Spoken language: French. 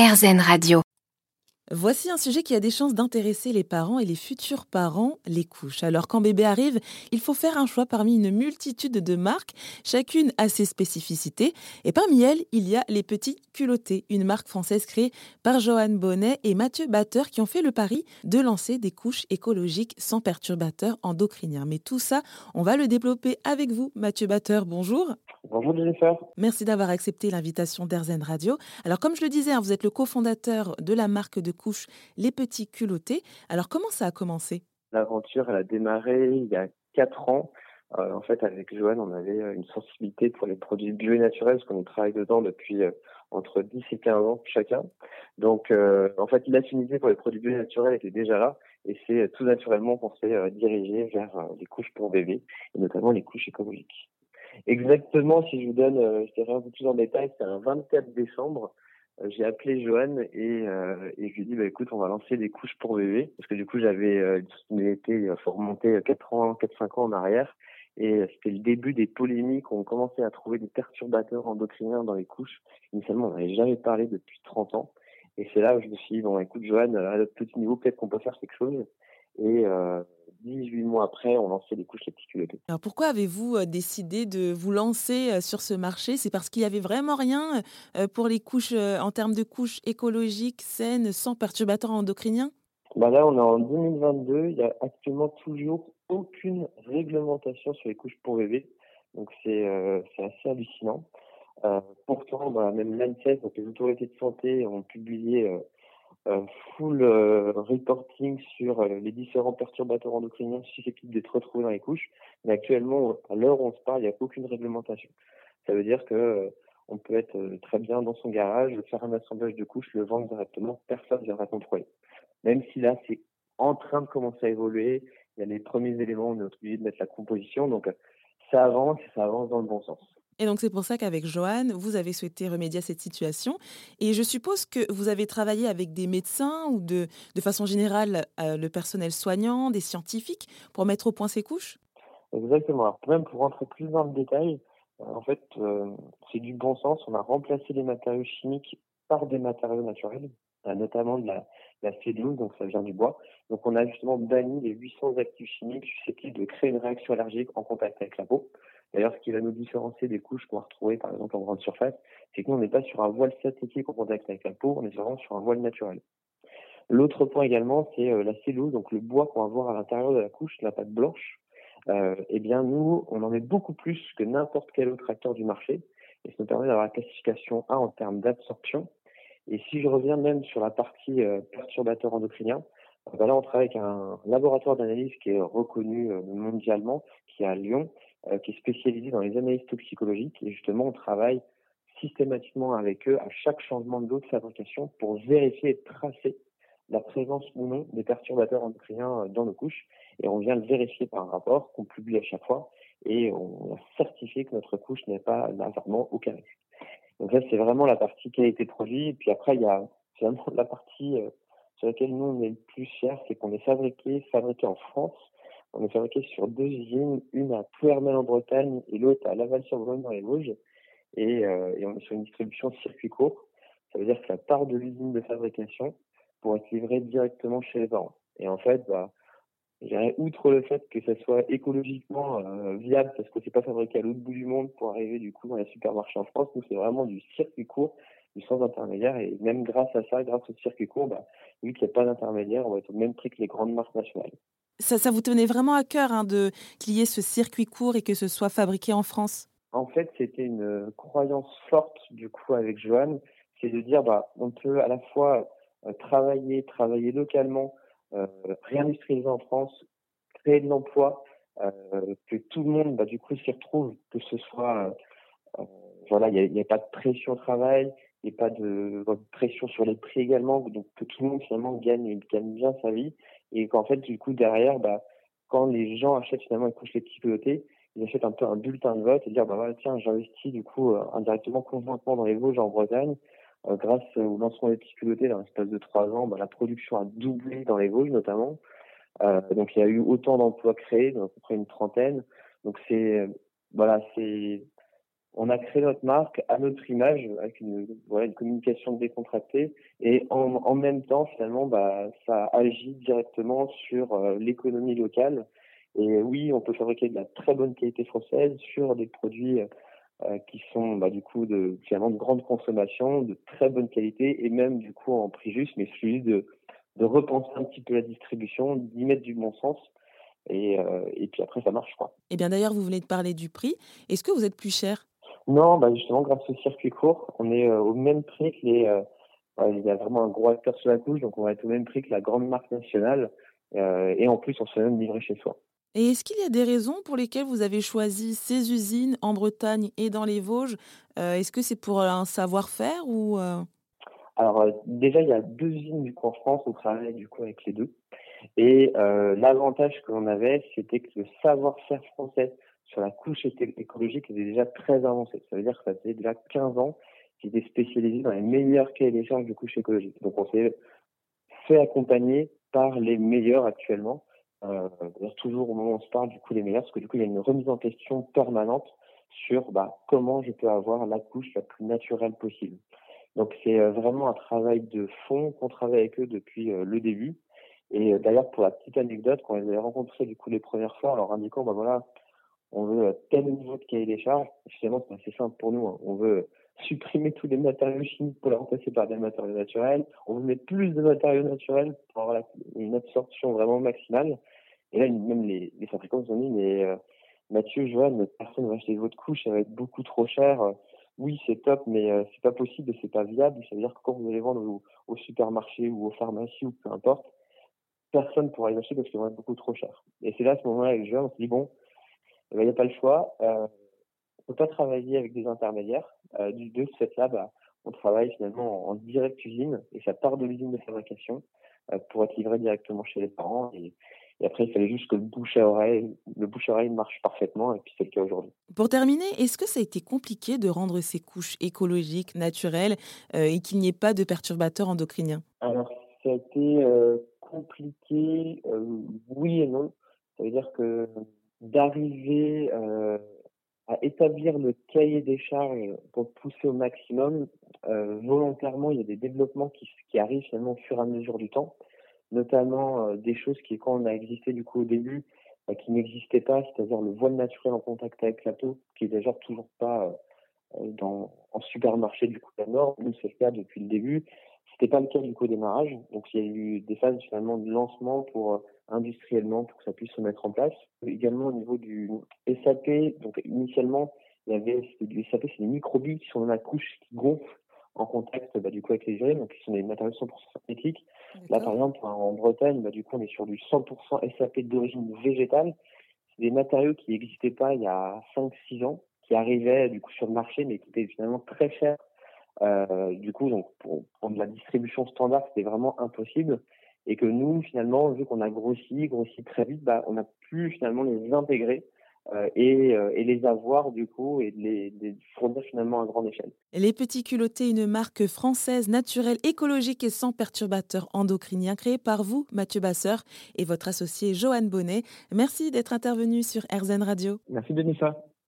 RZN Radio. Voici un sujet qui a des chances d'intéresser les parents et les futurs parents, les couches. Alors quand bébé arrive, il faut faire un choix parmi une multitude de marques, chacune a ses spécificités, et parmi elles, il y a les petits culottés, une marque française créée par Johan Bonnet et Mathieu Batteur qui ont fait le pari de lancer des couches écologiques sans perturbateurs endocriniens. Mais tout ça, on va le développer avec vous, Mathieu Batteur. Bonjour. Bonjour Jennifer. Merci d'avoir accepté l'invitation d'Airzen Radio. Alors comme je le disais, hein, vous êtes le cofondateur de la marque de couches Les Petits Culottés. Alors comment ça a commencé? L'aventure, elle a démarré il y a quatre ans. Euh, en fait, avec Joanne, on avait euh, une sensibilité pour les produits bio et naturels, parce qu'on travaille dedans depuis euh, entre 10 et 15 ans chacun. Donc, en fait, l'affinité pour les produits bio et naturels était déjà là, et c'est tout naturellement qu'on s'est dirigé vers les couches pour bébés, et notamment les couches écologiques. Exactement, si je vous donne, je dirais un peu plus en détail, c'est un 24 décembre. Euh, j'ai appelé Johan et, euh, et je lui ai dit, bah, écoute, on va lancer des couches pour bébé. Parce que du coup, j'avais euh, été, il faut remonter 4 ans, 4-5 ans en arrière. Et c'était le début des polémiques. On commençait à trouver des perturbateurs endocriniens dans les couches. Initialement, on n'avait jamais parlé depuis 30 ans. Et c'est là où je me suis dit, bon, écoute, Johan, à notre petit niveau, peut-être qu'on peut faire quelque chose. Et euh, 18 mois après, on lançait les couches les Alors pourquoi avez-vous euh, décidé de vous lancer euh, sur ce marché? C'est parce qu'il y avait vraiment rien euh, pour les couches en termes de couches écologiques, saines, sans perturbateurs endocriniens? Bah Là, on est en 2022. Il n'y a actuellement toujours aucune réglementation sur les couches pour bébés. Donc c'est assez hallucinant. pourtant, bah, même l'ANSES, donc les autorités de santé, ont publié full euh, reporting sur euh, les différents perturbateurs endocriniens susceptibles d'être retrouvés dans les couches. Mais actuellement, à l'heure où on se parle, il n'y a aucune réglementation. Ça veut dire que euh, on peut être très bien dans son garage, faire un assemblage de couches, le vendre directement, personne ne viendra contrôler. Même si là, c'est en train de commencer à évoluer, il y a les premiers éléments, on est obligé de mettre la composition, donc ça avance et ça avance dans le bon sens. Et donc c'est pour ça qu'avec Johan, vous avez souhaité remédier à cette situation. Et je suppose que vous avez travaillé avec des médecins ou de, de façon générale euh, le personnel soignant, des scientifiques pour mettre au point ces couches? Exactement. Alors, même pour rentrer plus dans le détail, euh, en fait, euh, c'est du bon sens. On a remplacé les matériaux chimiques par des matériaux naturels, notamment de la, la cellule, donc ça vient du bois. Donc on a justement banni les 800 actifs chimiques susceptibles de créer une réaction allergique en contact avec la peau. D'ailleurs, ce qui va nous différencier des couches qu'on va retrouver par exemple en grande surface, c'est que nous, on n'est pas sur un voile synthétique en contact avec la peau, on est vraiment sur un voile naturel. L'autre point également, c'est euh, la cellule, donc le bois qu'on va voir à l'intérieur de la couche, la pâte blanche. Euh, eh bien, nous, on en met beaucoup plus que n'importe quel autre acteur du marché, et ça nous permet d'avoir la classification A en termes d'absorption. Et si je reviens même sur la partie euh, perturbateur endocrinien, ben là, on travaille avec un laboratoire d'analyse qui est reconnu euh, mondialement, qui est à Lyon, euh, qui est spécialisé dans les analyses toxicologiques. Et justement, on travaille systématiquement avec eux à chaque changement de lot de fabrication pour vérifier et tracer la présence ou non des perturbateurs endocriniens euh, dans nos couches. Et on vient le vérifier par un rapport qu'on publie à chaque fois. Et on a certifié que notre couche n'est pas vraiment aucun risque. Donc ça, c'est vraiment la partie qualité produit. Et puis après, il y a vraiment la partie sur laquelle nous, on est le plus fiers, c'est qu'on est fabriqué, fabriqué en France on est fabriqué sur deux usines, une à Plouermel en Bretagne et l'autre à Laval-sur-Bretagne dans les Vosges. Et, euh, et, on est sur une distribution circuit court. Ça veut dire que la part de l'usine de fabrication pour être livrée directement chez les parents. Et en fait, bah, outre le fait que ça soit écologiquement euh, viable parce que c'est pas fabriqué à l'autre bout du monde pour arriver du coup dans les supermarchés en France, nous c'est vraiment du circuit court, du sans intermédiaire. Et même grâce à ça, grâce au circuit court, bah, vu qu'il n'y a pas d'intermédiaire, on va être au même prix que les grandes marques nationales. Ça, vous tenait vraiment à cœur hein, de qu'il y ait ce circuit court et que ce soit fabriqué en France? En fait, c'était une croyance forte du coup avec Johan, c'est de dire bah on peut à la fois euh, travailler, travailler localement, euh, réindustrialiser en France, créer de l'emploi, euh, que tout le monde bah, du coup s'y retrouve, que ce soit euh, voilà, il n'y a, a, pas de pression au travail, a pas de, de, pression sur les prix également, donc que tout le monde finalement gagne, gagne bien sa vie et qu'en fait, du coup, derrière, bah, quand les gens achètent finalement une couche les petits ils achètent un peu un bulletin de vote et dire, bah tiens, j'investis du coup euh, indirectement, conjointement dans les Vosges en Bretagne. Euh, grâce au lancement des petits pilotés dans l'espace de trois ans, bah, la production a doublé dans les Vosges notamment. Euh, donc il y a eu autant d'emplois créés, à peu près une trentaine. Donc c'est voilà, c'est on a créé notre marque à notre image avec une, voilà, une communication décontractée. Et en, en même temps finalement bah, ça agit directement sur euh, l'économie locale. Et oui on peut fabriquer de la très bonne qualité française sur des produits euh, qui sont bah, du coup finalement de grande consommation de très bonne qualité et même du coup en prix juste mais celui de de repenser un petit peu la distribution d'y mettre du bon sens. Et, euh, et puis après ça marche quoi. Et eh bien d'ailleurs vous venez de parler du prix. Est-ce que vous êtes plus cher? Non, bah justement, grâce au circuit court, on est euh, au même prix que les. Euh, il y a vraiment un gros acteur sur la couche, donc on va être au même prix que la grande marque nationale. Euh, et en plus, on se fait même livrer chez soi. Et est-ce qu'il y a des raisons pour lesquelles vous avez choisi ces usines en Bretagne et dans les Vosges Est-ce que c'est pour un savoir-faire ou Alors déjà, il y a deux usines du coup en France. On travaille du coup avec les deux. Et l'avantage que l'on avait, c'était que le savoir-faire français sur la couche écologique était déjà très avancée. Ça veut dire que ça faisait déjà 15 ans qu'ils étaient spécialisés dans les meilleurs cahiers des charges de couche écologique. Donc on s'est fait accompagner par les meilleurs actuellement. Euh, toujours au moment où on se parle du coup les meilleurs, parce que du coup il y a une remise en question permanente sur bah, comment je peux avoir la couche la plus naturelle possible. Donc c'est euh, vraiment un travail de fond qu'on travaille avec eux depuis euh, le début. Et euh, d'ailleurs pour la petite anecdote, quand on les a rencontrés du coup les premières fois, en leur indiquant bah voilà on veut euh, tel niveau de cahier des charges. Finalement, c'est assez simple pour nous. Hein. On veut supprimer tous les matériaux chimiques pour les remplacer par des matériaux naturels. On veut mettre plus de matériaux naturels pour avoir une absorption vraiment maximale. Et là, même les, les fabricants nous ont dit, mais euh, Mathieu, Joanne, personne ne va acheter votre couche, ça va être beaucoup trop cher. Oui, c'est top, mais euh, c'est pas possible, c'est pas viable. Ça veut dire que quand vous allez vendre au, au supermarché ou aux pharmacies ou peu importe, personne ne pourra les acheter parce qu'ils vont être beaucoup trop chers. Et c'est là, à ce moment-là, avec Joanne, on se dit, bon, il n'y a pas le choix. Euh, on ne peut pas travailler avec des intermédiaires. Euh, du, de ce fait-là, bah, on travaille finalement en, direct usine et ça part de l'usine de fabrication euh, pour être livré directement chez les parents. Et, et après, il fallait juste que le bouche à oreille, le bouche à oreille marche parfaitement, et puis c'est le cas aujourd'hui. Pour terminer, est-ce que ça a été compliqué de rendre ces couches écologiques, naturelles, euh, et qu'il n'y ait pas de perturbateurs endocriniens? Alors, ça a été compliqué, euh, oui et non. Ça veut dire que d'arriver euh, à établir le cahier des charges pour pousser au maximum. Euh, volontairement, il y a des développements qui, arrivent finalement au fur et à mesure du temps, notamment euh, des choses qui, quand on a existé du coup au début, euh, qui n'existaient pas, c'est-à-dire le voile naturel en contact avec la peau, qui est déjà toujours pas dans, en supermarché du coup la norme. Nous, c'est le cas depuis le début. C'était pas le cas du coup au démarrage. Donc, il y a eu des phases finalement de lancement pour industriellement pour que ça puisse se mettre en place. Également au niveau du SAP, donc initialement, il y avait du SAP, c'est des microbilles qui sont dans la couche qui gonflent en contact bah, du coup avec les urines, donc qui sont des matériaux 100% synthétiques. Là, par exemple, en Bretagne, bah, du coup, on est sur du 100% SAP d'origine végétale. C'est des matériaux qui n'existaient pas il y a 5-6 ans, qui arrivaient du coup sur le marché, mais qui étaient finalement très chers. Euh, du coup, donc pour, pour de la distribution standard, c'était vraiment impossible et que nous, finalement, vu qu'on a grossi, grossi très vite, bah, on a pu finalement les intégrer euh, et, euh, et, les avoir du coup et de les, les, fournir finalement à grande échelle. Les Petits Culottés, une marque française naturelle, écologique et sans perturbateurs endocriniens créée par vous, Mathieu Basseur, et votre associé Johan Bonnet. Merci d'être intervenu sur RZN Radio. Merci Denisa.